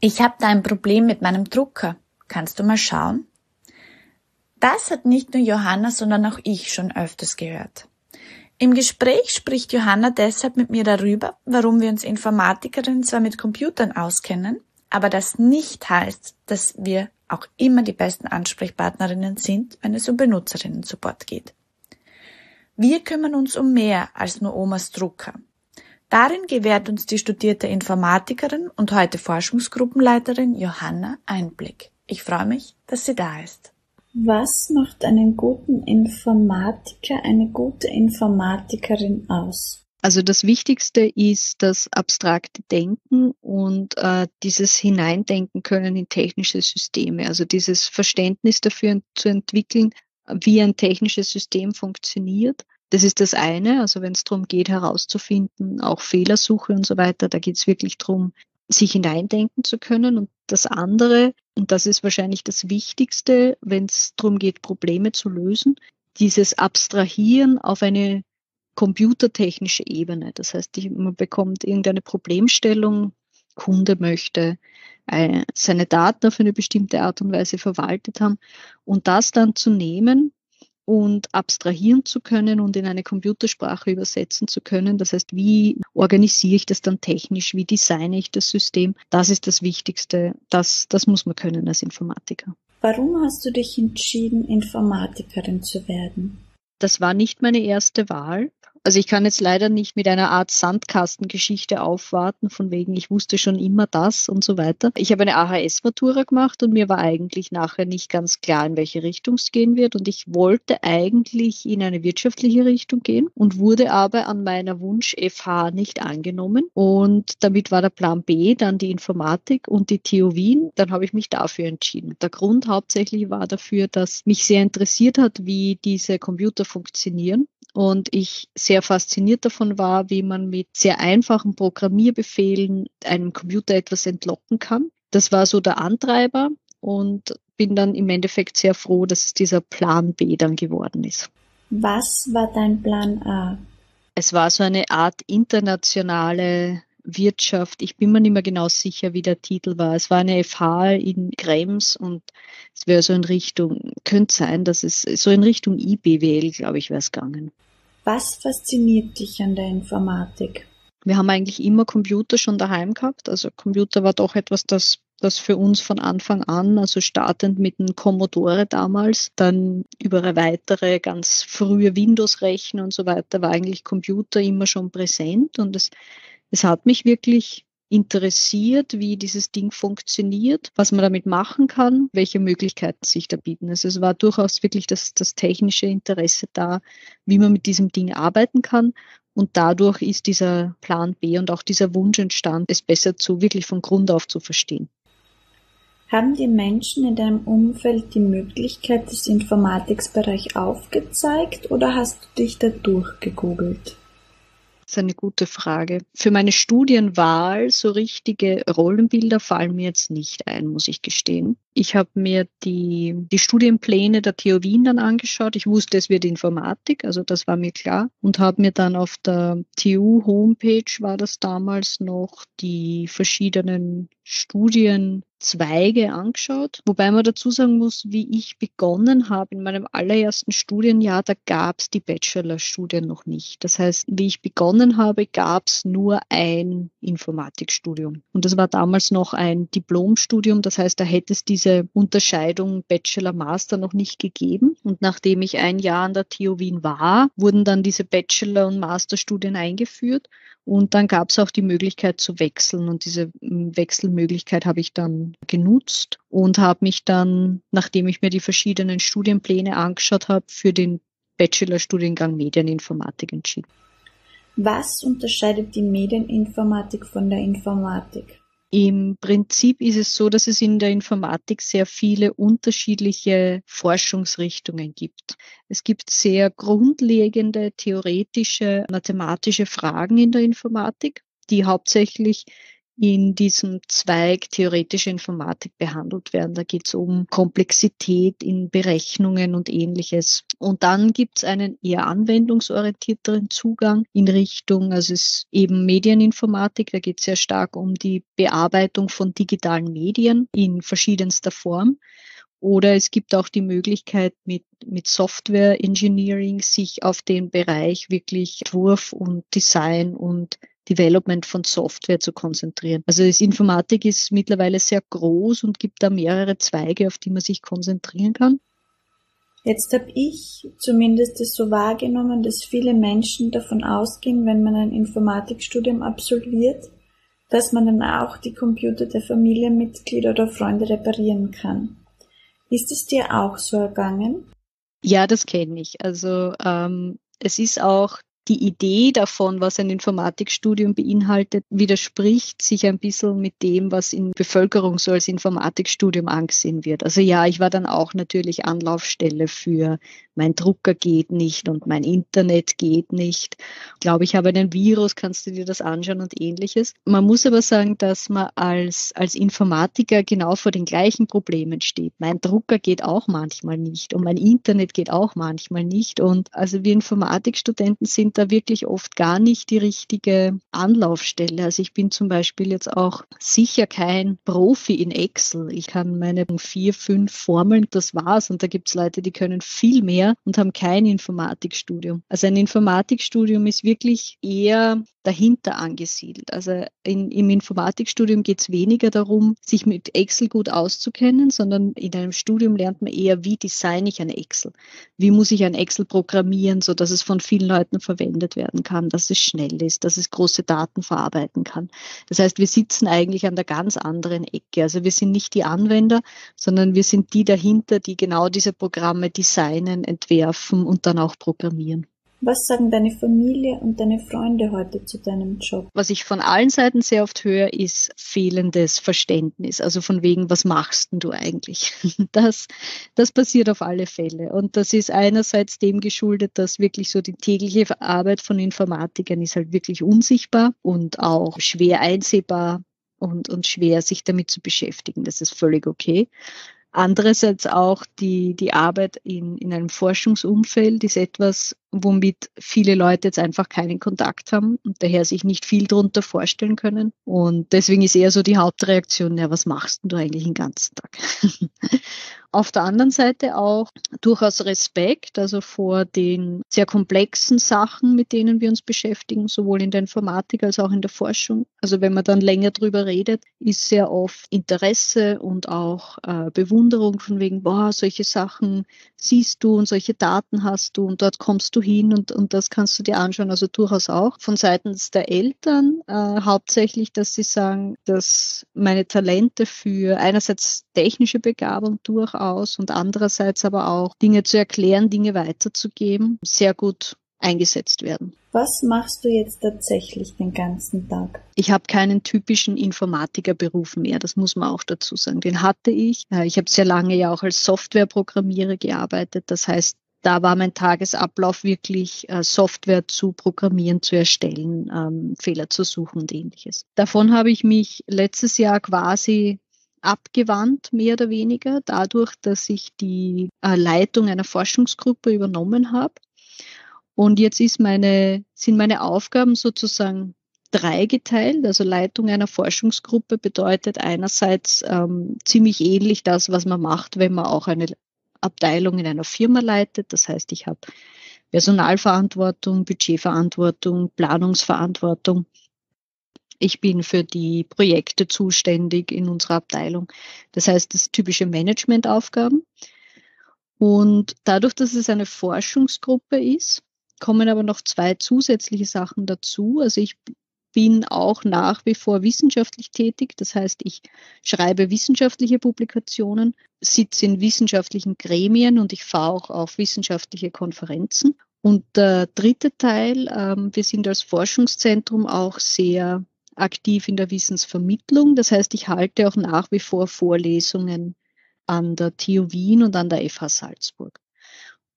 Ich habe da ein Problem mit meinem Drucker. Kannst du mal schauen? Das hat nicht nur Johanna, sondern auch ich schon öfters gehört. Im Gespräch spricht Johanna deshalb mit mir darüber, warum wir uns Informatikerinnen zwar mit Computern auskennen, aber das nicht heißt, dass wir auch immer die besten Ansprechpartnerinnen sind, wenn es um Benutzerinnen-Support geht. Wir kümmern uns um mehr als nur Omas Drucker. Darin gewährt uns die studierte Informatikerin und heute Forschungsgruppenleiterin Johanna Einblick. Ich freue mich, dass sie da ist. Was macht einen guten Informatiker, eine gute Informatikerin aus? Also das Wichtigste ist das abstrakte Denken und äh, dieses Hineindenken können in technische Systeme. Also dieses Verständnis dafür zu entwickeln, wie ein technisches System funktioniert. Das ist das eine, also wenn es darum geht, herauszufinden, auch Fehlersuche und so weiter, da geht es wirklich darum, sich hineindenken zu können. Und das andere, und das ist wahrscheinlich das Wichtigste, wenn es darum geht, Probleme zu lösen, dieses Abstrahieren auf eine computertechnische Ebene. Das heißt, man bekommt irgendeine Problemstellung, Kunde möchte äh, seine Daten auf eine bestimmte Art und Weise verwaltet haben und das dann zu nehmen und abstrahieren zu können und in eine Computersprache übersetzen zu können. Das heißt, wie organisiere ich das dann technisch? Wie designe ich das System? Das ist das Wichtigste. Das, das muss man können als Informatiker. Warum hast du dich entschieden, Informatikerin zu werden? Das war nicht meine erste Wahl. Also ich kann jetzt leider nicht mit einer Art Sandkastengeschichte aufwarten, von wegen ich wusste schon immer das und so weiter. Ich habe eine AHS-Matura gemacht und mir war eigentlich nachher nicht ganz klar, in welche Richtung es gehen wird. Und ich wollte eigentlich in eine wirtschaftliche Richtung gehen und wurde aber an meiner Wunsch-FH nicht angenommen. Und damit war der Plan B dann die Informatik und die TU Wien. Dann habe ich mich dafür entschieden. Der Grund hauptsächlich war dafür, dass mich sehr interessiert hat, wie diese Computer funktionieren und ich sehr fasziniert davon war, wie man mit sehr einfachen Programmierbefehlen einem Computer etwas entlocken kann. Das war so der Antreiber und bin dann im Endeffekt sehr froh, dass es dieser Plan B dann geworden ist. Was war dein Plan A? Es war so eine Art internationale Wirtschaft. Ich bin mir nicht mehr genau sicher, wie der Titel war. Es war eine FH in Krems und es wäre so in Richtung, könnte sein, dass es so in Richtung IBWL, glaube ich, wäre es gegangen. Was fasziniert dich an der Informatik? Wir haben eigentlich immer Computer schon daheim gehabt. Also Computer war doch etwas, das das für uns von Anfang an, also startend mit dem Commodore damals, dann über weitere ganz frühe Windows-Rechner und so weiter, war eigentlich Computer immer schon präsent und es es hat mich wirklich interessiert, wie dieses Ding funktioniert, was man damit machen kann, welche Möglichkeiten sich da bieten. Also es war durchaus wirklich das, das technische Interesse da, wie man mit diesem Ding arbeiten kann. Und dadurch ist dieser Plan B und auch dieser Wunsch entstanden, es besser zu wirklich von Grund auf zu verstehen. Haben die Menschen in deinem Umfeld die Möglichkeit des Informatiksbereich aufgezeigt oder hast du dich da durchgegoogelt? Das ist eine gute Frage. Für meine Studienwahl so richtige Rollenbilder fallen mir jetzt nicht ein, muss ich gestehen. Ich habe mir die, die Studienpläne der TU Wien dann angeschaut. Ich wusste, es wird Informatik, also das war mir klar. Und habe mir dann auf der TU Homepage war das damals noch die verschiedenen Studienzweige angeschaut. Wobei man dazu sagen muss, wie ich begonnen habe in meinem allerersten Studienjahr, da gab es die Bachelorstudien noch nicht. Das heißt, wie ich begonnen habe, gab es nur ein Informatikstudium. Und das war damals noch ein Diplomstudium. Das heißt, da hätte es diese Unterscheidung Bachelor-Master noch nicht gegeben. Und nachdem ich ein Jahr an der TU Wien war, wurden dann diese Bachelor- und Masterstudien eingeführt. Und dann gab es auch die Möglichkeit zu wechseln. Und diese hm, Wechselmöglichkeit habe ich dann genutzt und habe mich dann, nachdem ich mir die verschiedenen Studienpläne angeschaut habe, für den Bachelorstudiengang Medieninformatik entschieden. Was unterscheidet die Medieninformatik von der Informatik? Im Prinzip ist es so, dass es in der Informatik sehr viele unterschiedliche Forschungsrichtungen gibt. Es gibt sehr grundlegende theoretische, mathematische Fragen in der Informatik, die hauptsächlich in diesem Zweig theoretische Informatik behandelt werden. Da geht es um Komplexität in Berechnungen und ähnliches. Und dann gibt es einen eher anwendungsorientierteren Zugang in Richtung, also es ist eben Medieninformatik, da geht es sehr stark um die Bearbeitung von digitalen Medien in verschiedenster Form. Oder es gibt auch die Möglichkeit, mit, mit Software Engineering sich auf den Bereich wirklich Entwurf und Design und Development von Software zu konzentrieren. Also das Informatik ist mittlerweile sehr groß und gibt da mehrere Zweige, auf die man sich konzentrieren kann. Jetzt habe ich zumindest es so wahrgenommen, dass viele Menschen davon ausgehen, wenn man ein Informatikstudium absolviert, dass man dann auch die Computer der Familienmitglieder oder Freunde reparieren kann. Ist es dir auch so ergangen? Ja, das kenne ich. Also ähm, es ist auch die Idee davon, was ein Informatikstudium beinhaltet, widerspricht sich ein bisschen mit dem, was in Bevölkerung so als Informatikstudium angesehen wird. Also ja, ich war dann auch natürlich Anlaufstelle für mein Drucker geht nicht und mein Internet geht nicht. Ich glaube, ich habe einen Virus, kannst du dir das anschauen und ähnliches. Man muss aber sagen, dass man als, als Informatiker genau vor den gleichen Problemen steht. Mein Drucker geht auch manchmal nicht und mein Internet geht auch manchmal nicht. Und also wir Informatikstudenten sind da wirklich oft gar nicht die richtige Anlaufstelle. Also ich bin zum Beispiel jetzt auch sicher kein Profi in Excel. Ich kann meine vier, fünf Formeln, das war's. Und da gibt's Leute, die können viel mehr und haben kein Informatikstudium. Also ein Informatikstudium ist wirklich eher dahinter angesiedelt. Also in, im Informatikstudium geht es weniger darum, sich mit Excel gut auszukennen, sondern in einem Studium lernt man eher, wie designe ich ein Excel? Wie muss ich ein Excel programmieren, so dass es von vielen Leuten verwendet werden kann, dass es schnell ist, dass es große Daten verarbeiten kann. Das heißt, wir sitzen eigentlich an der ganz anderen Ecke. Also wir sind nicht die Anwender, sondern wir sind die dahinter, die genau diese Programme designen, entwerfen und dann auch programmieren. Was sagen deine Familie und deine Freunde heute zu deinem Job? Was ich von allen Seiten sehr oft höre, ist fehlendes Verständnis. Also von wegen, was machst denn du eigentlich? Das, das passiert auf alle Fälle. Und das ist einerseits dem geschuldet, dass wirklich so die tägliche Arbeit von Informatikern ist halt wirklich unsichtbar und auch schwer einsehbar und, und schwer sich damit zu beschäftigen. Das ist völlig okay. Andererseits auch die, die Arbeit in, in einem Forschungsumfeld ist etwas, womit viele Leute jetzt einfach keinen Kontakt haben und daher sich nicht viel darunter vorstellen können. Und deswegen ist eher so die Hauptreaktion, ja, was machst du eigentlich den ganzen Tag? Auf der anderen Seite auch durchaus Respekt, also vor den sehr komplexen Sachen, mit denen wir uns beschäftigen, sowohl in der Informatik als auch in der Forschung. Also wenn man dann länger drüber redet, ist sehr oft Interesse und auch äh, Bewunderung von wegen, boah, solche Sachen siehst du und solche Daten hast du und dort kommst du hin und, und das kannst du dir anschauen. Also durchaus auch von seitens der Eltern äh, hauptsächlich, dass sie sagen, dass meine Talente für einerseits technische Begabung durchaus aus und andererseits aber auch Dinge zu erklären, Dinge weiterzugeben, sehr gut eingesetzt werden. Was machst du jetzt tatsächlich den ganzen Tag? Ich habe keinen typischen Informatikerberuf mehr, das muss man auch dazu sagen. Den hatte ich. Äh, ich habe sehr lange ja auch als Softwareprogrammierer gearbeitet. Das heißt, da war mein Tagesablauf wirklich äh, Software zu programmieren, zu erstellen, ähm, Fehler zu suchen und ähnliches. Davon habe ich mich letztes Jahr quasi abgewandt, mehr oder weniger, dadurch, dass ich die äh, Leitung einer Forschungsgruppe übernommen habe. Und jetzt ist meine, sind meine Aufgaben sozusagen dreigeteilt. Also Leitung einer Forschungsgruppe bedeutet einerseits ähm, ziemlich ähnlich das, was man macht, wenn man auch eine Abteilung in einer Firma leitet. Das heißt, ich habe Personalverantwortung, Budgetverantwortung, Planungsverantwortung ich bin für die Projekte zuständig in unserer Abteilung. Das heißt, das typische Managementaufgaben. Und dadurch, dass es eine Forschungsgruppe ist, kommen aber noch zwei zusätzliche Sachen dazu. Also ich bin auch nach wie vor wissenschaftlich tätig. Das heißt, ich schreibe wissenschaftliche Publikationen, sitze in wissenschaftlichen Gremien und ich fahre auch auf wissenschaftliche Konferenzen. Und der dritte Teil, ähm, wir sind als Forschungszentrum auch sehr aktiv in der Wissensvermittlung. Das heißt, ich halte auch nach wie vor Vorlesungen an der TU Wien und an der FH Salzburg.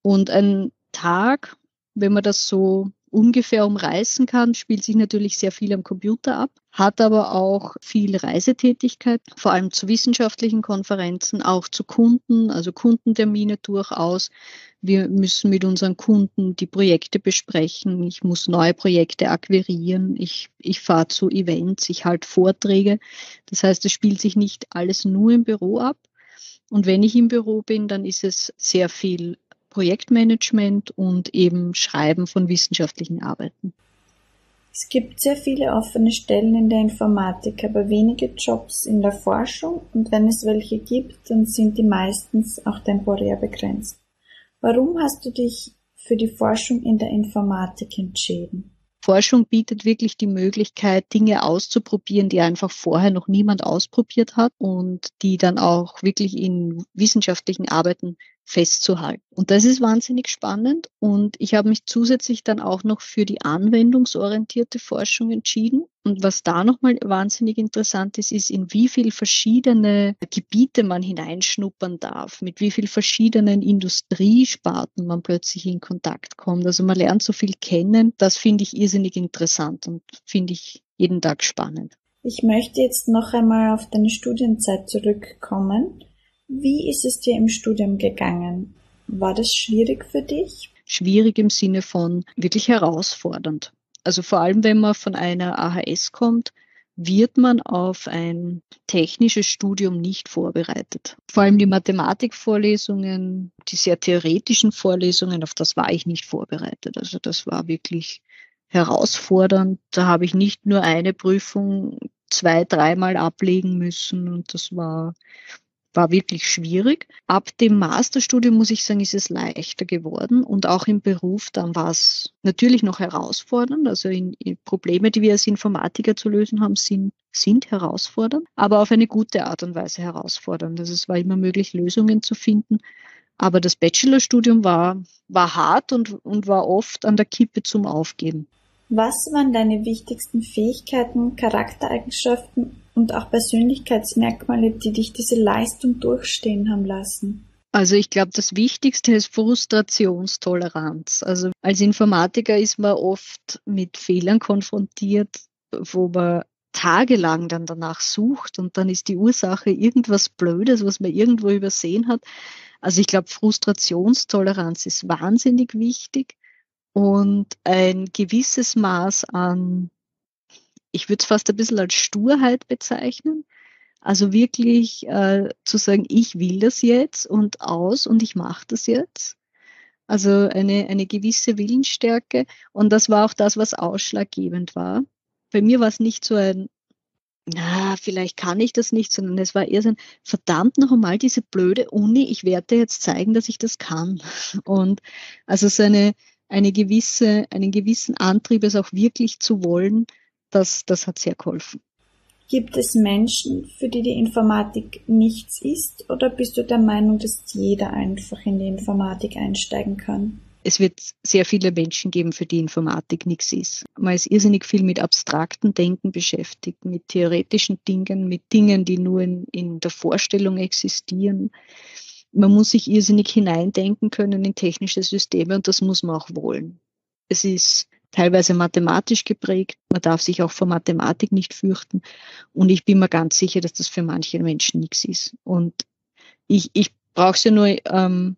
Und ein Tag, wenn man das so ungefähr umreißen kann, spielt sich natürlich sehr viel am Computer ab, hat aber auch viel Reisetätigkeit, vor allem zu wissenschaftlichen Konferenzen, auch zu Kunden, also Kundentermine durchaus. Wir müssen mit unseren Kunden die Projekte besprechen. Ich muss neue Projekte akquirieren. Ich, ich fahre zu Events, ich halte Vorträge. Das heißt, es spielt sich nicht alles nur im Büro ab. Und wenn ich im Büro bin, dann ist es sehr viel Projektmanagement und eben Schreiben von wissenschaftlichen Arbeiten. Es gibt sehr viele offene Stellen in der Informatik, aber wenige Jobs in der Forschung und wenn es welche gibt, dann sind die meistens auch temporär begrenzt. Warum hast du dich für die Forschung in der Informatik entschieden? Forschung bietet wirklich die Möglichkeit, Dinge auszuprobieren, die einfach vorher noch niemand ausprobiert hat und die dann auch wirklich in wissenschaftlichen Arbeiten festzuhalten. Und das ist wahnsinnig spannend. Und ich habe mich zusätzlich dann auch noch für die anwendungsorientierte Forschung entschieden. Und was da nochmal wahnsinnig interessant ist, ist, in wie viel verschiedene Gebiete man hineinschnuppern darf, mit wie viel verschiedenen Industriesparten man plötzlich in Kontakt kommt. Also man lernt so viel kennen. Das finde ich irrsinnig interessant und finde ich jeden Tag spannend. Ich möchte jetzt noch einmal auf deine Studienzeit zurückkommen. Wie ist es dir im Studium gegangen? War das schwierig für dich? Schwierig im Sinne von wirklich herausfordernd. Also vor allem, wenn man von einer AHS kommt, wird man auf ein technisches Studium nicht vorbereitet. Vor allem die Mathematikvorlesungen, die sehr theoretischen Vorlesungen, auf das war ich nicht vorbereitet. Also das war wirklich herausfordernd. Da habe ich nicht nur eine Prüfung zwei, dreimal ablegen müssen und das war war wirklich schwierig. Ab dem Masterstudium muss ich sagen, ist es leichter geworden und auch im Beruf dann war es natürlich noch herausfordernd. Also in, in Probleme, die wir als Informatiker zu lösen haben, sind, sind herausfordernd, aber auf eine gute Art und Weise herausfordernd. Also es war immer möglich, Lösungen zu finden. Aber das Bachelorstudium war, war hart und, und war oft an der Kippe zum Aufgeben. Was waren deine wichtigsten Fähigkeiten, Charaktereigenschaften und auch Persönlichkeitsmerkmale, die dich diese Leistung durchstehen haben lassen? Also ich glaube, das Wichtigste ist Frustrationstoleranz. Also als Informatiker ist man oft mit Fehlern konfrontiert, wo man tagelang dann danach sucht und dann ist die Ursache irgendwas Blödes, was man irgendwo übersehen hat. Also ich glaube, Frustrationstoleranz ist wahnsinnig wichtig und ein gewisses Maß an ich würde es fast ein bisschen als Sturheit bezeichnen. Also wirklich äh, zu sagen, ich will das jetzt und aus und ich mache das jetzt. Also eine, eine gewisse Willensstärke. Und das war auch das, was ausschlaggebend war. Bei mir war es nicht so ein, na, vielleicht kann ich das nicht, sondern es war eher so ein, verdammt noch einmal diese blöde Uni, ich werde jetzt zeigen, dass ich das kann. Und also so eine, eine gewisse, einen gewissen Antrieb, es auch wirklich zu wollen das, das hat sehr geholfen. Gibt es Menschen, für die die Informatik nichts ist, oder bist du der Meinung, dass jeder einfach in die Informatik einsteigen kann? Es wird sehr viele Menschen geben, für die Informatik nichts ist. Man ist irrsinnig viel mit abstrakten Denken beschäftigt, mit theoretischen Dingen, mit Dingen, die nur in, in der Vorstellung existieren. Man muss sich irrsinnig hineindenken können in technische Systeme und das muss man auch wollen. Es ist teilweise mathematisch geprägt. Man darf sich auch vor Mathematik nicht fürchten. Und ich bin mir ganz sicher, dass das für manche Menschen nichts ist. Und ich, ich brauche es ja nur ähm,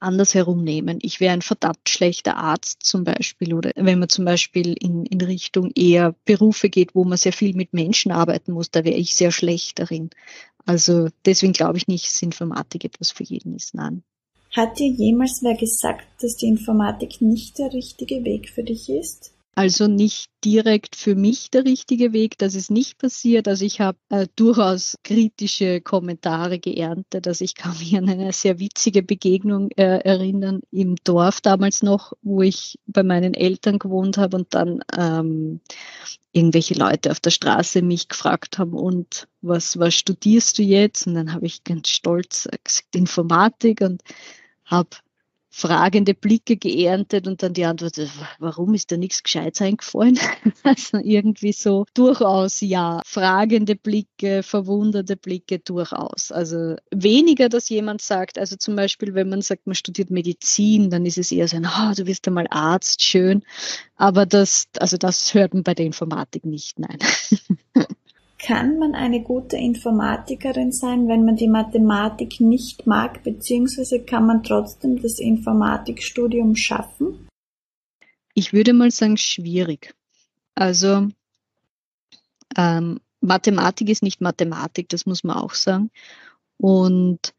andersherum nehmen. Ich wäre ein verdammt schlechter Arzt zum Beispiel. Oder wenn man zum Beispiel in, in Richtung eher Berufe geht, wo man sehr viel mit Menschen arbeiten muss, da wäre ich sehr schlecht darin. Also deswegen glaube ich nicht, dass Informatik etwas für jeden ist. Nein. Hat dir jemals wer gesagt, dass die Informatik nicht der richtige Weg für dich ist? Also nicht direkt für mich der richtige Weg, das ist nicht passiert. Also ich habe äh, durchaus kritische Kommentare geerntet. Also ich kann mich an eine sehr witzige Begegnung äh, erinnern im Dorf damals noch, wo ich bei meinen Eltern gewohnt habe und dann ähm, irgendwelche Leute auf der Straße mich gefragt haben, und was, was studierst du jetzt? Und dann habe ich ganz stolz gesagt, Informatik und habe fragende Blicke geerntet und dann die Antwort, warum ist da nichts Gescheites eingefallen? also irgendwie so durchaus ja, fragende Blicke, verwunderte Blicke durchaus. Also weniger, dass jemand sagt, also zum Beispiel, wenn man sagt, man studiert Medizin, dann ist es eher so ein, oh, du wirst einmal Arzt, schön. Aber das, also das hört man bei der Informatik nicht, nein. Kann man eine gute Informatikerin sein, wenn man die Mathematik nicht mag, beziehungsweise kann man trotzdem das Informatikstudium schaffen? Ich würde mal sagen, schwierig. Also ähm, Mathematik ist nicht Mathematik, das muss man auch sagen. Und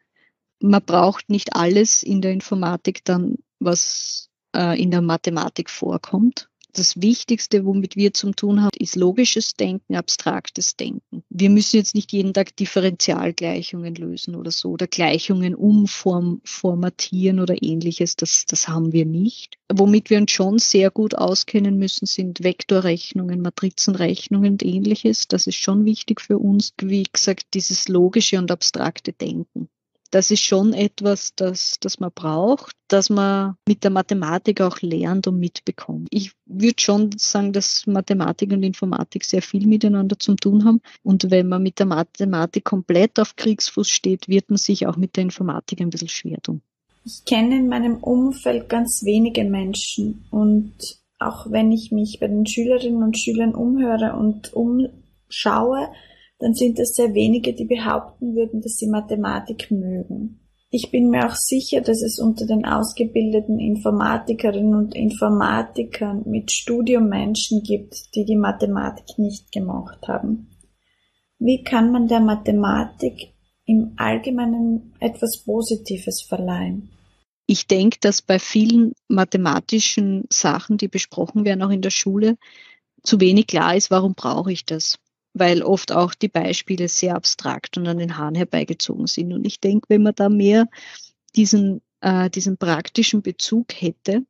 man braucht nicht alles in der Informatik dann, was äh, in der Mathematik vorkommt das Wichtigste, womit wir zum tun haben, ist logisches Denken, abstraktes Denken. Wir müssen jetzt nicht jeden Tag Differentialgleichungen lösen oder so oder Gleichungen umformatieren oder ähnliches. Das, das haben wir nicht. Womit wir uns schon sehr gut auskennen müssen, sind Vektorrechnungen, Matrizenrechnungen und ähnliches. Das ist schon wichtig für uns. Wie gesagt, dieses logische und abstrakte Denken das ist schon etwas, das, das man braucht, dass man mit der Mathematik auch lernt und mitbekommt. Ich würde schon sagen, dass Mathematik und Informatik sehr viel miteinander zu tun haben. Und wenn man mit der Mathematik komplett auf Kriegsfuß steht, wird man sich auch mit der Informatik ein bisschen schwer tun. Ich kenne in meinem Umfeld ganz wenige Menschen und auch wenn ich mich bei den Schülerinnen und Schülern umhöre und umschaue, dann sind es sehr wenige, die behaupten würden, dass sie Mathematik mögen. Ich bin mir auch sicher, dass es unter den ausgebildeten Informatikerinnen und Informatikern mit Studium Menschen gibt, die die Mathematik nicht gemocht haben. Wie kann man der Mathematik im Allgemeinen etwas Positives verleihen? Ich denke, dass bei vielen mathematischen Sachen, die besprochen werden, auch in der Schule, zu wenig klar ist, warum brauche ich das weil oft auch die Beispiele sehr abstrakt und an den Haaren herbeigezogen sind. Und ich denke, wenn man da mehr diesen, äh, diesen praktischen Bezug hätte,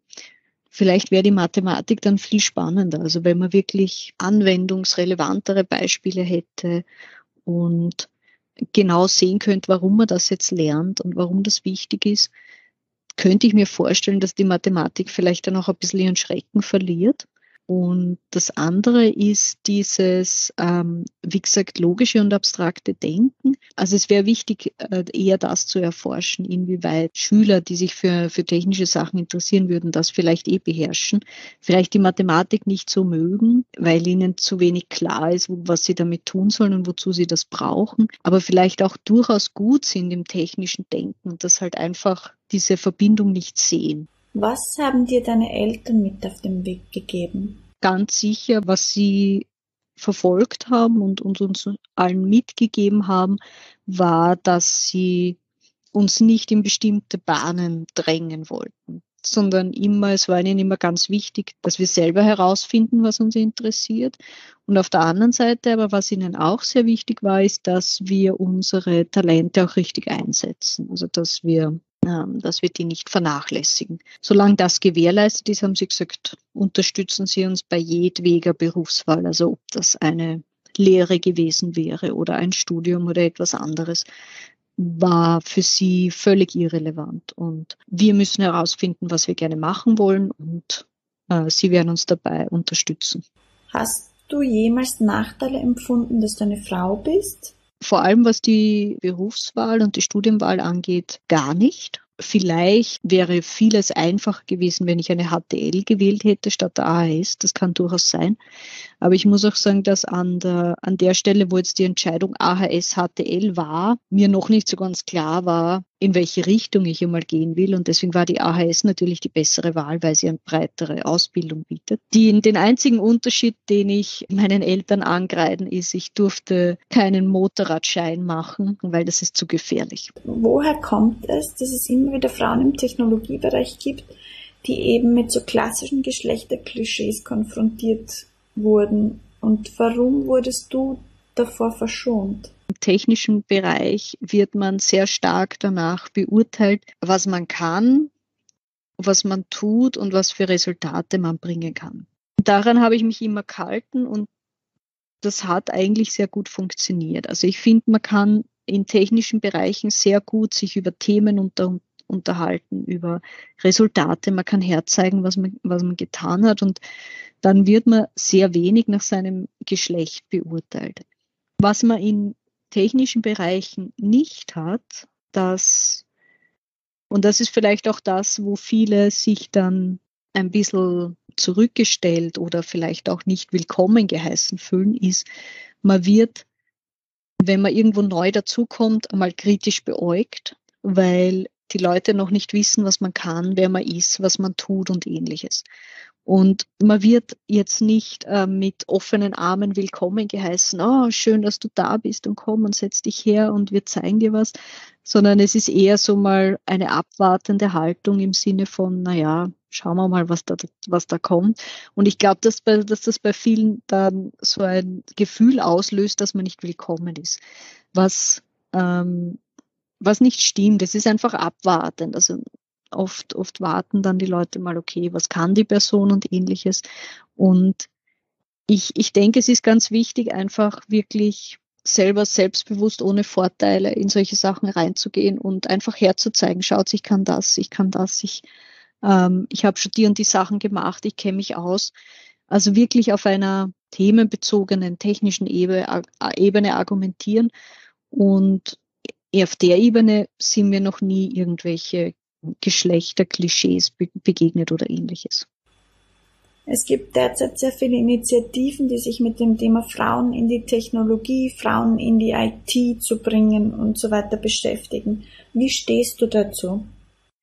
vielleicht wäre die Mathematik dann viel spannender. Also wenn man wirklich anwendungsrelevantere Beispiele hätte und genau sehen könnte, warum man das jetzt lernt und warum das wichtig ist, könnte ich mir vorstellen, dass die Mathematik vielleicht dann auch ein bisschen ihren Schrecken verliert und das andere ist dieses, ähm, wie gesagt, logische und abstrakte Denken. Also es wäre wichtig, äh, eher das zu erforschen, inwieweit Schüler, die sich für, für technische Sachen interessieren würden, das vielleicht eh beherrschen, vielleicht die Mathematik nicht so mögen, weil ihnen zu wenig klar ist, was sie damit tun sollen und wozu sie das brauchen, aber vielleicht auch durchaus gut sind im technischen Denken und das halt einfach diese Verbindung nicht sehen. Was haben dir deine Eltern mit auf den Weg gegeben? Ganz sicher, was sie verfolgt haben und, und uns allen mitgegeben haben, war, dass sie uns nicht in bestimmte Bahnen drängen wollten, sondern immer, es war ihnen immer ganz wichtig, dass wir selber herausfinden, was uns interessiert. Und auf der anderen Seite, aber was ihnen auch sehr wichtig war, ist, dass wir unsere Talente auch richtig einsetzen. Also, dass wir dass wir die nicht vernachlässigen. Solange das gewährleistet ist, haben Sie gesagt, unterstützen Sie uns bei jedweder Berufswahl, also ob das eine Lehre gewesen wäre oder ein Studium oder etwas anderes, war für Sie völlig irrelevant. Und wir müssen herausfinden, was wir gerne machen wollen und äh, Sie werden uns dabei unterstützen. Hast du jemals Nachteile empfunden, dass du eine Frau bist? Vor allem was die Berufswahl und die Studienwahl angeht, gar nicht. Vielleicht wäre vieles einfacher gewesen, wenn ich eine HTL gewählt hätte statt der AHS. Das kann durchaus sein. Aber ich muss auch sagen, dass an der, an der Stelle, wo jetzt die Entscheidung AHS HTL war, mir noch nicht so ganz klar war, in welche Richtung ich einmal gehen will. Und deswegen war die AHS natürlich die bessere Wahl, weil sie eine breitere Ausbildung bietet. Die, den einzigen Unterschied, den ich meinen Eltern angreiden, ist, ich durfte keinen Motorradschein machen, weil das ist zu gefährlich. Woher kommt es, dass es immer wieder Frauen im Technologiebereich gibt, die eben mit so klassischen Geschlechterklischees konfrontiert wurden? Und warum wurdest du davor verschont? Technischen Bereich wird man sehr stark danach beurteilt, was man kann, was man tut und was für Resultate man bringen kann. Daran habe ich mich immer gehalten und das hat eigentlich sehr gut funktioniert. Also ich finde, man kann in technischen Bereichen sehr gut sich über Themen unter, unterhalten über Resultate, man kann herzeigen, was man, was man getan hat und dann wird man sehr wenig nach seinem Geschlecht beurteilt. Was man in technischen Bereichen nicht hat, das, und das ist vielleicht auch das, wo viele sich dann ein bisschen zurückgestellt oder vielleicht auch nicht willkommen geheißen fühlen, ist, man wird, wenn man irgendwo neu dazukommt, einmal kritisch beäugt, weil die Leute noch nicht wissen, was man kann, wer man ist, was man tut und ähnliches. Und man wird jetzt nicht äh, mit offenen Armen willkommen geheißen, oh, schön, dass du da bist und komm und setz dich her und wir zeigen dir was, sondern es ist eher so mal eine abwartende Haltung im Sinne von, naja, schauen wir mal, was da, was da kommt. Und ich glaube, dass, dass das bei vielen dann so ein Gefühl auslöst, dass man nicht willkommen ist, was, ähm, was nicht stimmt. Es ist einfach abwartend. Also oft, oft warten dann die Leute mal, okay, was kann die Person und ähnliches. Und ich, ich denke, es ist ganz wichtig, einfach wirklich selber selbstbewusst ohne Vorteile in solche Sachen reinzugehen und einfach herzuzeigen, schaut, ich kann das, ich kann das, ich, ähm, ich habe und die Sachen gemacht, ich kenne mich aus. Also wirklich auf einer themenbezogenen technischen Ebene, Ebene argumentieren und auf der Ebene sind mir noch nie irgendwelche Geschlechterklischees begegnet oder ähnliches. Es gibt derzeit sehr viele Initiativen, die sich mit dem Thema Frauen in die Technologie, Frauen in die IT zu bringen und so weiter beschäftigen. Wie stehst du dazu?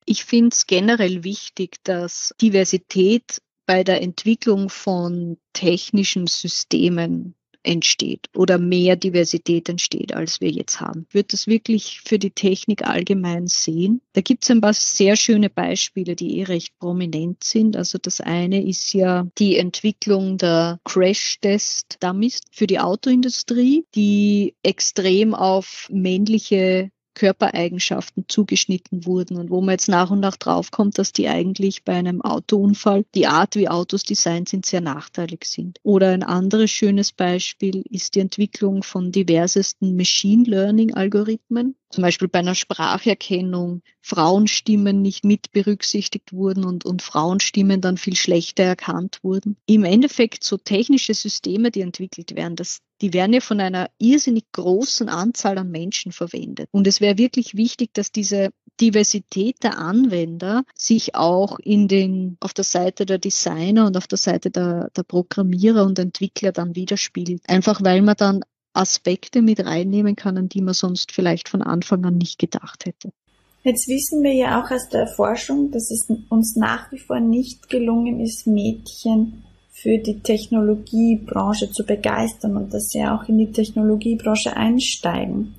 Ich finde es generell wichtig, dass Diversität bei der Entwicklung von technischen Systemen entsteht oder mehr Diversität entsteht, als wir jetzt haben. Würde das wirklich für die Technik allgemein sehen. Da gibt es ein paar sehr schöne Beispiele, die eh recht prominent sind. Also das eine ist ja die Entwicklung der Crash-Test-Dummies für die Autoindustrie, die extrem auf männliche Körpereigenschaften zugeschnitten wurden und wo man jetzt nach und nach draufkommt, dass die eigentlich bei einem Autounfall, die Art wie Autos designt sind, sehr nachteilig sind. Oder ein anderes schönes Beispiel ist die Entwicklung von diversesten Machine Learning Algorithmen, zum Beispiel bei einer Spracherkennung Frauenstimmen nicht mit berücksichtigt wurden und, und Frauenstimmen dann viel schlechter erkannt wurden. Im Endeffekt so technische Systeme, die entwickelt werden, das, die werden ja von einer irrsinnig großen Anzahl an Menschen verwendet. Und es wäre wirklich wichtig, dass diese Diversität der Anwender sich auch in den, auf der Seite der Designer und auf der Seite der, der Programmierer und Entwickler dann widerspiegelt. Einfach weil man dann Aspekte mit reinnehmen kann, an die man sonst vielleicht von Anfang an nicht gedacht hätte. Jetzt wissen wir ja auch aus der Forschung, dass es uns nach wie vor nicht gelungen ist, Mädchen für die Technologiebranche zu begeistern und dass sie auch in die Technologiebranche einsteigen.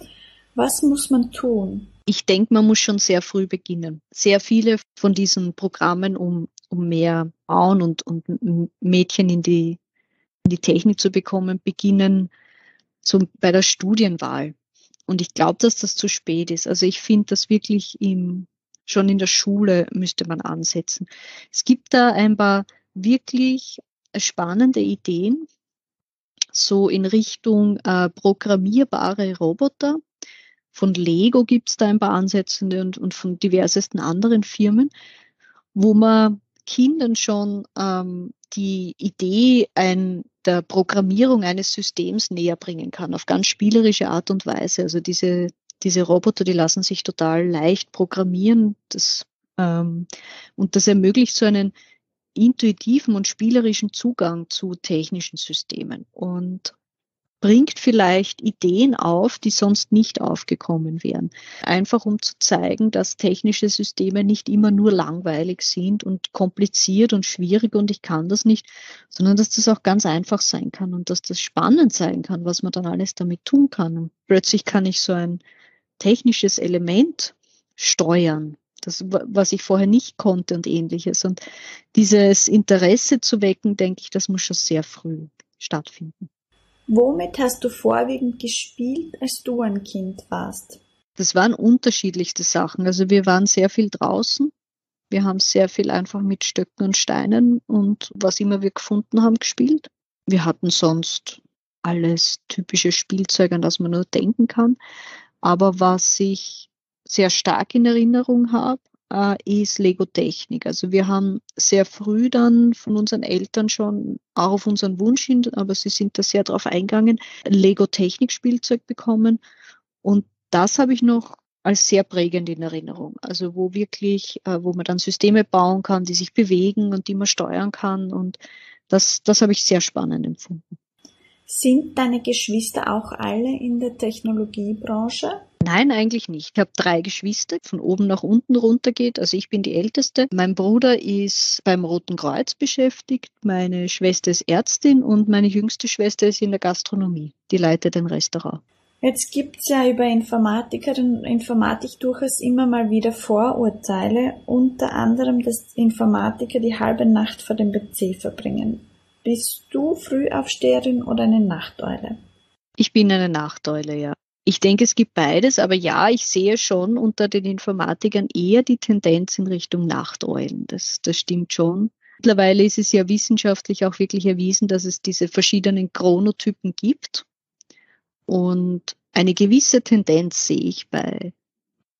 Was muss man tun? Ich denke, man muss schon sehr früh beginnen. Sehr viele von diesen Programmen, um, um mehr Frauen und, und Mädchen in die, in die Technik zu bekommen, beginnen so bei der Studienwahl. Und ich glaube, dass das zu spät ist. Also ich finde das wirklich im, schon in der Schule müsste man ansetzen. Es gibt da ein paar wirklich spannende Ideen, so in Richtung äh, programmierbare Roboter. Von Lego gibt es da ein paar Ansätze und, und von diversesten anderen Firmen, wo man Kindern schon ähm, die Idee ein, der Programmierung eines Systems näher bringen kann, auf ganz spielerische Art und Weise. Also diese, diese Roboter, die lassen sich total leicht programmieren. Das, ähm, und das ermöglicht so einen intuitiven und spielerischen Zugang zu technischen Systemen. Und bringt vielleicht Ideen auf, die sonst nicht aufgekommen wären. Einfach um zu zeigen, dass technische Systeme nicht immer nur langweilig sind und kompliziert und schwierig und ich kann das nicht, sondern dass das auch ganz einfach sein kann und dass das spannend sein kann, was man dann alles damit tun kann. Und plötzlich kann ich so ein technisches Element steuern, das, was ich vorher nicht konnte und ähnliches. Und dieses Interesse zu wecken, denke ich, das muss schon sehr früh stattfinden. Womit hast du vorwiegend gespielt, als du ein Kind warst? Das waren unterschiedlichste Sachen. Also wir waren sehr viel draußen. Wir haben sehr viel einfach mit Stöcken und Steinen und was immer wir gefunden haben gespielt. Wir hatten sonst alles typische Spielzeug, an das man nur denken kann. Aber was ich sehr stark in Erinnerung habe, äh, ist Lego-Technik. Also wir haben sehr früh dann von unseren Eltern schon, auch auf unseren Wunsch hin, aber sie sind da sehr drauf eingegangen, Lego-Technik-Spielzeug bekommen. Und das habe ich noch als sehr prägend in Erinnerung. Also wo wirklich, äh, wo man dann Systeme bauen kann, die sich bewegen und die man steuern kann. Und das, das habe ich sehr spannend empfunden. Sind deine Geschwister auch alle in der Technologiebranche? Nein, eigentlich nicht. Ich habe drei Geschwister, von oben nach unten runter geht. Also ich bin die Älteste. Mein Bruder ist beim Roten Kreuz beschäftigt, meine Schwester ist Ärztin und meine jüngste Schwester ist in der Gastronomie. Die leitet ein Restaurant. Jetzt gibt's ja über Informatikerinnen und Informatik durchaus immer mal wieder Vorurteile, unter anderem, dass Informatiker die halbe Nacht vor dem PC verbringen. Bist du Frühaufsteherin oder eine Nachteule? Ich bin eine Nachteule, ja. Ich denke, es gibt beides, aber ja, ich sehe schon unter den Informatikern eher die Tendenz in Richtung Nachteulen. Das, das stimmt schon. Mittlerweile ist es ja wissenschaftlich auch wirklich erwiesen, dass es diese verschiedenen Chronotypen gibt. Und eine gewisse Tendenz sehe ich bei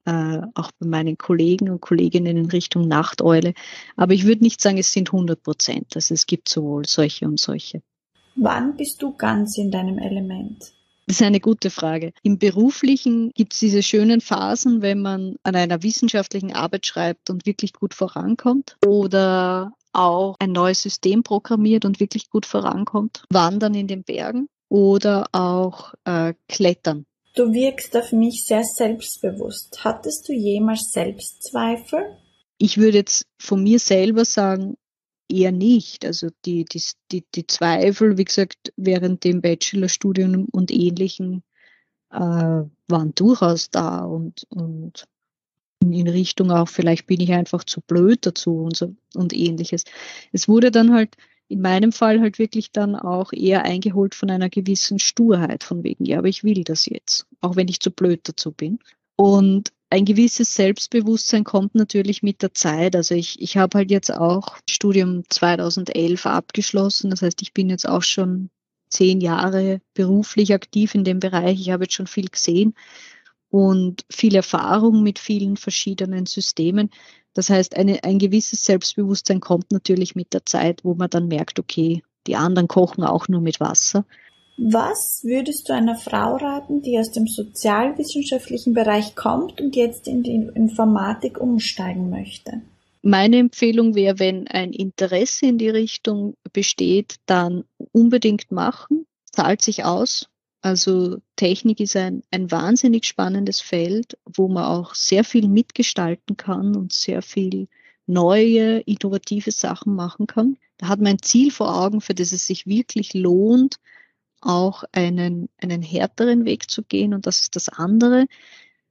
äh, auch bei meinen Kollegen und Kolleginnen in Richtung Nachteule. Aber ich würde nicht sagen, es sind 100 Prozent. Also es gibt sowohl solche und solche. Wann bist du ganz in deinem Element? Das ist eine gute Frage. Im Beruflichen gibt es diese schönen Phasen, wenn man an einer wissenschaftlichen Arbeit schreibt und wirklich gut vorankommt oder auch ein neues System programmiert und wirklich gut vorankommt. Wandern in den Bergen oder auch äh, Klettern. Du wirkst auf mich sehr selbstbewusst. Hattest du jemals Selbstzweifel? Ich würde jetzt von mir selber sagen, eher nicht. Also die, die, die, die Zweifel, wie gesagt, während dem Bachelorstudium und ähnlichen äh, waren durchaus da und, und in Richtung auch, vielleicht bin ich einfach zu blöd dazu und so und ähnliches. Es wurde dann halt in meinem Fall halt wirklich dann auch eher eingeholt von einer gewissen Sturheit, von wegen, ja, aber ich will das jetzt, auch wenn ich zu blöd dazu bin. Und ein gewisses Selbstbewusstsein kommt natürlich mit der Zeit. Also ich, ich habe halt jetzt auch Studium 2011 abgeschlossen. Das heißt, ich bin jetzt auch schon zehn Jahre beruflich aktiv in dem Bereich. Ich habe jetzt schon viel gesehen und viel Erfahrung mit vielen verschiedenen Systemen. Das heißt, eine, ein gewisses Selbstbewusstsein kommt natürlich mit der Zeit, wo man dann merkt, okay, die anderen kochen auch nur mit Wasser. Was würdest du einer Frau raten, die aus dem sozialwissenschaftlichen Bereich kommt und jetzt in die Informatik umsteigen möchte? Meine Empfehlung wäre, wenn ein Interesse in die Richtung besteht, dann unbedingt machen, zahlt sich aus. Also Technik ist ein, ein wahnsinnig spannendes Feld, wo man auch sehr viel mitgestalten kann und sehr viel neue, innovative Sachen machen kann. Da hat man ein Ziel vor Augen, für das es sich wirklich lohnt, auch einen, einen härteren Weg zu gehen und das ist das andere.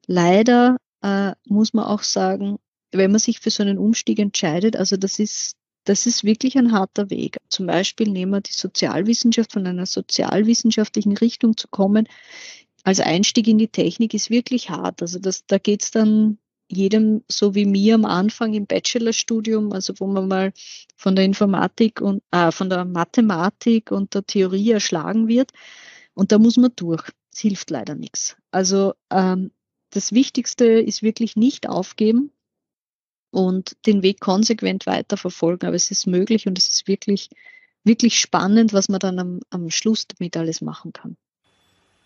Leider äh, muss man auch sagen, wenn man sich für so einen Umstieg entscheidet, also das ist, das ist wirklich ein harter Weg. Zum Beispiel nehmen wir die Sozialwissenschaft von einer sozialwissenschaftlichen Richtung zu kommen. Als Einstieg in die Technik ist wirklich hart. Also das, da geht's dann jedem, so wie mir am Anfang im Bachelorstudium, also wo man mal von der Informatik und äh, von der Mathematik und der Theorie erschlagen wird. Und da muss man durch. Es hilft leider nichts. Also ähm, das Wichtigste ist wirklich nicht aufgeben und den Weg konsequent weiter verfolgen. Aber es ist möglich und es ist wirklich, wirklich spannend, was man dann am, am Schluss damit alles machen kann.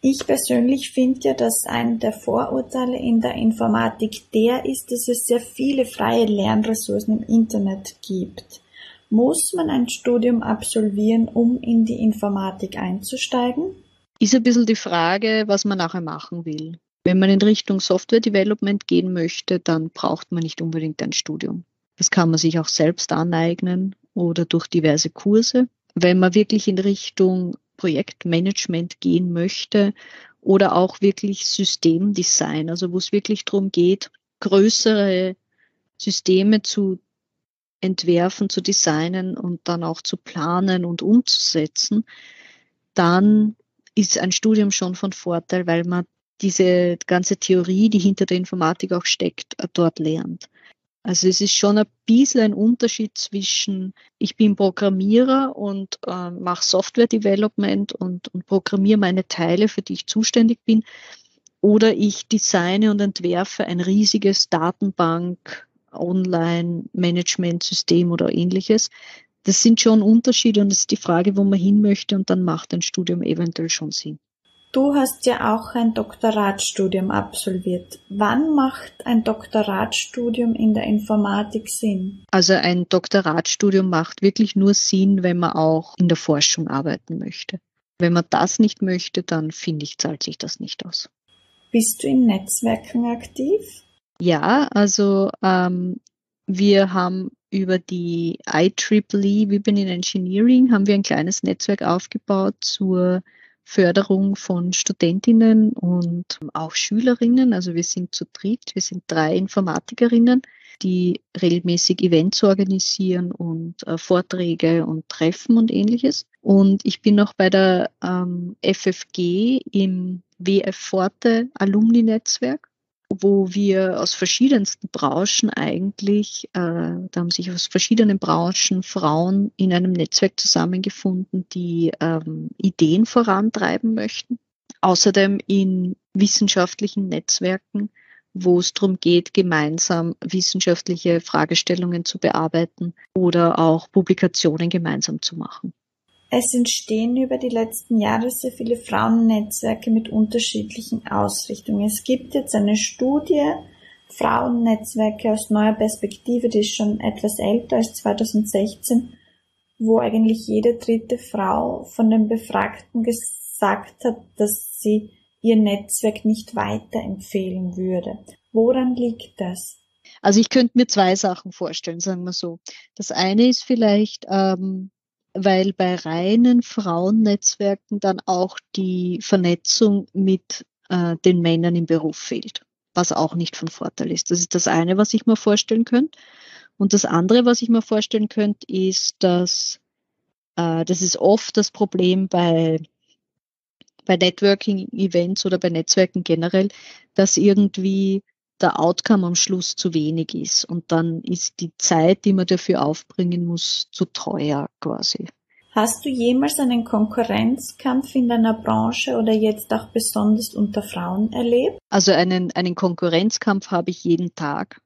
Ich persönlich finde ja, dass ein der Vorurteile in der Informatik der ist, dass es sehr viele freie Lernressourcen im Internet gibt. Muss man ein Studium absolvieren, um in die Informatik einzusteigen? Ist ein bisschen die Frage, was man nachher machen will. Wenn man in Richtung Software Development gehen möchte, dann braucht man nicht unbedingt ein Studium. Das kann man sich auch selbst aneignen oder durch diverse Kurse. Wenn man wirklich in Richtung Projektmanagement gehen möchte oder auch wirklich Systemdesign, also wo es wirklich darum geht, größere Systeme zu entwerfen, zu designen und dann auch zu planen und umzusetzen, dann ist ein Studium schon von Vorteil, weil man diese ganze Theorie, die hinter der Informatik auch steckt, dort lernt. Also es ist schon ein bisschen ein Unterschied zwischen, ich bin Programmierer und äh, mache Software Development und, und programmiere meine Teile, für die ich zuständig bin, oder ich designe und entwerfe ein riesiges Datenbank Online-Management-System oder ähnliches. Das sind schon Unterschiede und es ist die Frage, wo man hin möchte und dann macht ein Studium eventuell schon Sinn. Du hast ja auch ein Doktoratstudium absolviert. Wann macht ein Doktoratstudium in der Informatik Sinn? Also ein Doktoratstudium macht wirklich nur Sinn, wenn man auch in der Forschung arbeiten möchte. Wenn man das nicht möchte, dann finde ich, zahlt sich das nicht aus. Bist du in Netzwerken aktiv? Ja, also ähm, wir haben über die IEEE Women in Engineering haben wir ein kleines Netzwerk aufgebaut zur Förderung von Studentinnen und auch Schülerinnen. Also wir sind zu dritt, wir sind drei Informatikerinnen, die regelmäßig Events organisieren und äh, Vorträge und Treffen und ähnliches. Und ich bin noch bei der ähm, FFG im WF Forte Alumni-Netzwerk wo wir aus verschiedensten Branchen eigentlich, äh, da haben sich aus verschiedenen Branchen Frauen in einem Netzwerk zusammengefunden, die ähm, Ideen vorantreiben möchten. Außerdem in wissenschaftlichen Netzwerken, wo es darum geht, gemeinsam wissenschaftliche Fragestellungen zu bearbeiten oder auch Publikationen gemeinsam zu machen. Es entstehen über die letzten Jahre sehr viele Frauennetzwerke mit unterschiedlichen Ausrichtungen. Es gibt jetzt eine Studie, Frauennetzwerke aus neuer Perspektive, die ist schon etwas älter als 2016, wo eigentlich jede dritte Frau von den Befragten gesagt hat, dass sie ihr Netzwerk nicht weiterempfehlen würde. Woran liegt das? Also ich könnte mir zwei Sachen vorstellen, sagen wir so. Das eine ist vielleicht, ähm, weil bei reinen Frauennetzwerken dann auch die Vernetzung mit äh, den Männern im Beruf fehlt, was auch nicht von Vorteil ist. Das ist das eine, was ich mir vorstellen könnte. Und das andere, was ich mir vorstellen könnte, ist, dass äh, das ist oft das Problem bei bei Networking-Events oder bei Netzwerken generell, dass irgendwie der Outcome am Schluss zu wenig ist. Und dann ist die Zeit, die man dafür aufbringen muss, zu teuer quasi. Hast du jemals einen Konkurrenzkampf in deiner Branche oder jetzt auch besonders unter Frauen erlebt? Also einen, einen Konkurrenzkampf habe ich jeden Tag.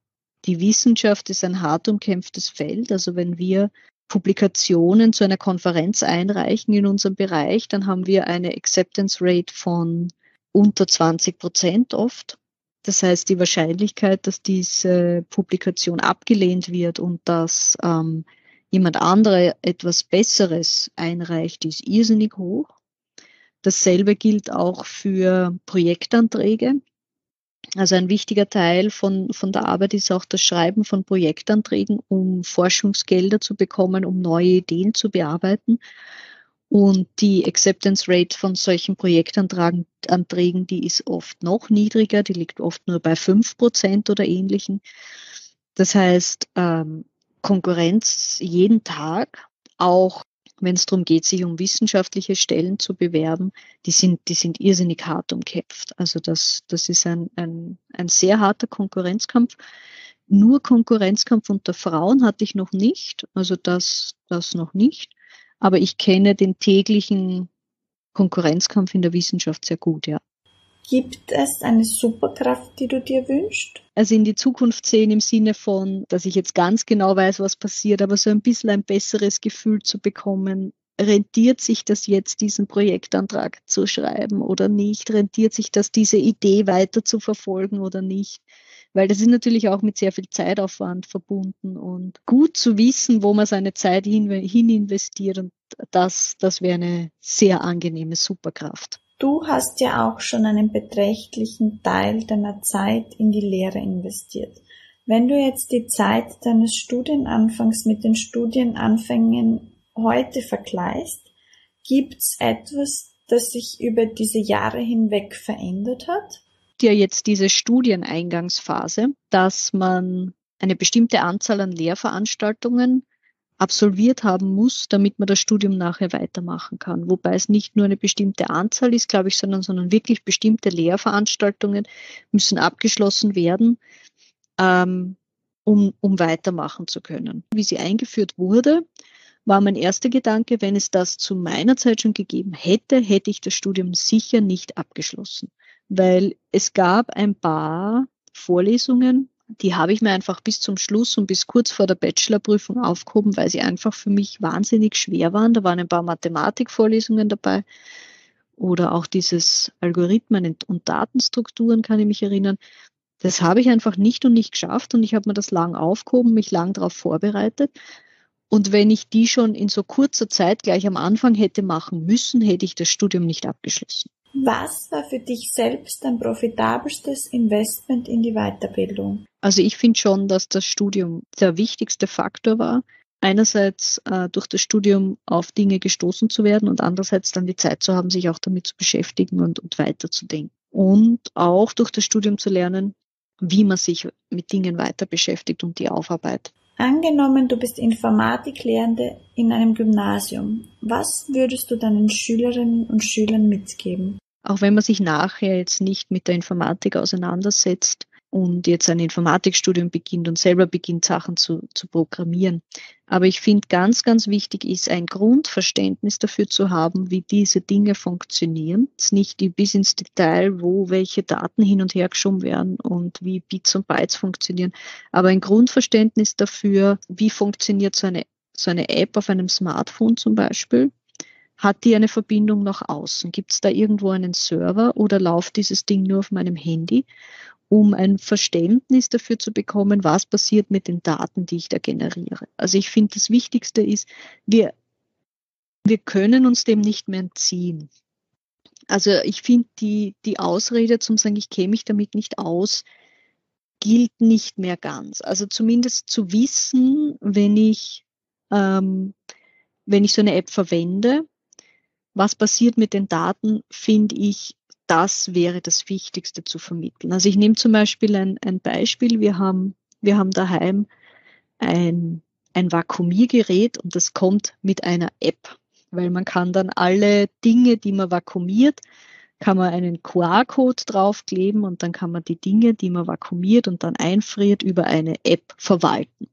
Die Wissenschaft ist ein hart umkämpftes Feld. Also wenn wir Publikationen zu einer Konferenz einreichen in unserem Bereich, dann haben wir eine Acceptance Rate von unter 20 Prozent oft. Das heißt, die Wahrscheinlichkeit, dass diese Publikation abgelehnt wird und dass ähm, jemand andere etwas Besseres einreicht, ist irrsinnig hoch. Dasselbe gilt auch für Projektanträge. Also ein wichtiger Teil von, von der Arbeit ist auch das Schreiben von Projektanträgen, um Forschungsgelder zu bekommen, um neue Ideen zu bearbeiten. Und die Acceptance Rate von solchen Projektanträgen, die ist oft noch niedriger, die liegt oft nur bei fünf Prozent oder ähnlichen. Das heißt, ähm, Konkurrenz jeden Tag, auch wenn es darum geht, sich um wissenschaftliche Stellen zu bewerben, die sind, die sind irrsinnig hart umkämpft. Also das, das ist ein, ein, ein sehr harter Konkurrenzkampf. Nur Konkurrenzkampf unter Frauen hatte ich noch nicht, also das, das noch nicht. Aber ich kenne den täglichen Konkurrenzkampf in der Wissenschaft sehr gut, ja. Gibt es eine Superkraft, die du dir wünschst? Also in die Zukunft sehen im Sinne von, dass ich jetzt ganz genau weiß, was passiert, aber so ein bisschen ein besseres Gefühl zu bekommen. Rentiert sich das jetzt, diesen Projektantrag zu schreiben oder nicht? Rentiert sich das, diese Idee weiter zu verfolgen oder nicht? Weil das ist natürlich auch mit sehr viel Zeitaufwand verbunden und gut zu wissen, wo man seine Zeit hin, hin investiert und das, das wäre eine sehr angenehme Superkraft. Du hast ja auch schon einen beträchtlichen Teil deiner Zeit in die Lehre investiert. Wenn du jetzt die Zeit deines Studienanfangs mit den Studienanfängen heute vergleichst, gibt's etwas, das sich über diese Jahre hinweg verändert hat? Ja jetzt diese Studieneingangsphase, dass man eine bestimmte Anzahl an Lehrveranstaltungen absolviert haben muss, damit man das Studium nachher weitermachen kann. Wobei es nicht nur eine bestimmte Anzahl ist, glaube ich, sondern, sondern wirklich bestimmte Lehrveranstaltungen müssen abgeschlossen werden, ähm, um, um weitermachen zu können. Wie sie eingeführt wurde, war mein erster Gedanke, wenn es das zu meiner Zeit schon gegeben hätte, hätte ich das Studium sicher nicht abgeschlossen weil es gab ein paar Vorlesungen, die habe ich mir einfach bis zum Schluss und bis kurz vor der Bachelorprüfung aufgehoben, weil sie einfach für mich wahnsinnig schwer waren. Da waren ein paar Mathematikvorlesungen dabei oder auch dieses Algorithmen und Datenstrukturen, kann ich mich erinnern. Das habe ich einfach nicht und nicht geschafft und ich habe mir das lang aufgehoben, mich lang darauf vorbereitet. Und wenn ich die schon in so kurzer Zeit gleich am Anfang hätte machen müssen, hätte ich das Studium nicht abgeschlossen. Was war für dich selbst dein profitabelstes Investment in die Weiterbildung? Also ich finde schon, dass das Studium der wichtigste Faktor war. Einerseits äh, durch das Studium auf Dinge gestoßen zu werden und andererseits dann die Zeit zu haben, sich auch damit zu beschäftigen und, und weiterzudenken. Und auch durch das Studium zu lernen, wie man sich mit Dingen weiter beschäftigt und die aufarbeitet. Angenommen, du bist Informatiklehrende in einem Gymnasium. Was würdest du deinen Schülerinnen und Schülern mitgeben? Auch wenn man sich nachher jetzt nicht mit der Informatik auseinandersetzt, und jetzt ein Informatikstudium beginnt und selber beginnt, Sachen zu, zu programmieren. Aber ich finde, ganz, ganz wichtig ist, ein Grundverständnis dafür zu haben, wie diese Dinge funktionieren. Nicht bis ins Detail, wo welche Daten hin und her geschoben werden und wie Bits und Bytes funktionieren, aber ein Grundverständnis dafür, wie funktioniert so eine, so eine App auf einem Smartphone zum Beispiel. Hat die eine Verbindung nach außen? Gibt es da irgendwo einen Server oder läuft dieses Ding nur auf meinem Handy? um ein Verständnis dafür zu bekommen, was passiert mit den Daten, die ich da generiere. Also ich finde, das Wichtigste ist, wir, wir können uns dem nicht mehr entziehen. Also ich finde, die, die Ausrede zum sagen, ich käme mich damit nicht aus, gilt nicht mehr ganz. Also zumindest zu wissen, wenn ich, ähm, wenn ich so eine App verwende, was passiert mit den Daten, finde ich das wäre das Wichtigste zu vermitteln. Also ich nehme zum Beispiel ein, ein Beispiel. Wir haben, wir haben daheim ein, ein Vakuumiergerät und das kommt mit einer App, weil man kann dann alle Dinge, die man vakuumiert, kann man einen QR-Code draufkleben und dann kann man die Dinge, die man vakuumiert und dann einfriert, über eine App verwalten.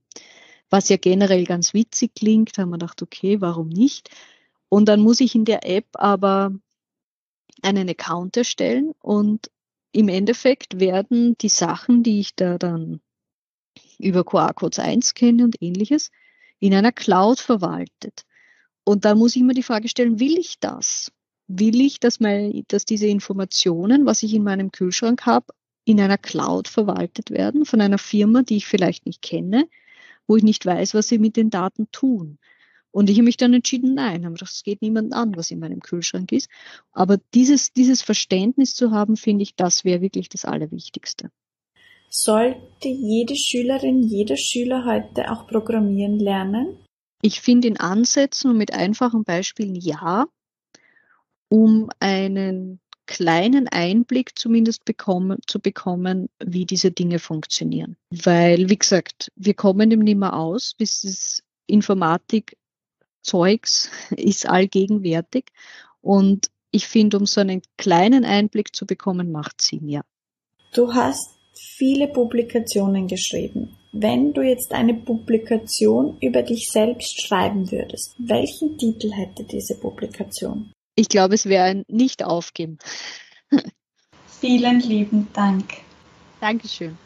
Was ja generell ganz witzig klingt, haben wir gedacht, okay, warum nicht? Und dann muss ich in der App aber einen Account erstellen und im Endeffekt werden die Sachen, die ich da dann über QR-Codes einscanne und ähnliches, in einer Cloud verwaltet. Und da muss ich mir die Frage stellen, will ich das? Will ich, dass, mein, dass diese Informationen, was ich in meinem Kühlschrank habe, in einer Cloud verwaltet werden von einer Firma, die ich vielleicht nicht kenne, wo ich nicht weiß, was sie mit den Daten tun? Und ich habe mich dann entschieden, nein, habe gedacht, es geht niemandem an, was in meinem Kühlschrank ist. Aber dieses, dieses Verständnis zu haben, finde ich, das wäre wirklich das Allerwichtigste. Sollte jede Schülerin, jeder Schüler heute auch programmieren lernen? Ich finde in Ansätzen und mit einfachen Beispielen ja, um einen kleinen Einblick zumindest bekommen, zu bekommen, wie diese Dinge funktionieren. Weil, wie gesagt, wir kommen dem nicht mehr aus, bis es Informatik Zeugs ist allgegenwärtig. Und ich finde, um so einen kleinen Einblick zu bekommen, macht Sinn, ja. Du hast viele Publikationen geschrieben. Wenn du jetzt eine Publikation über dich selbst schreiben würdest, welchen Titel hätte diese Publikation? Ich glaube, es wäre ein Nicht-Aufgeben. Vielen lieben Dank. Dankeschön.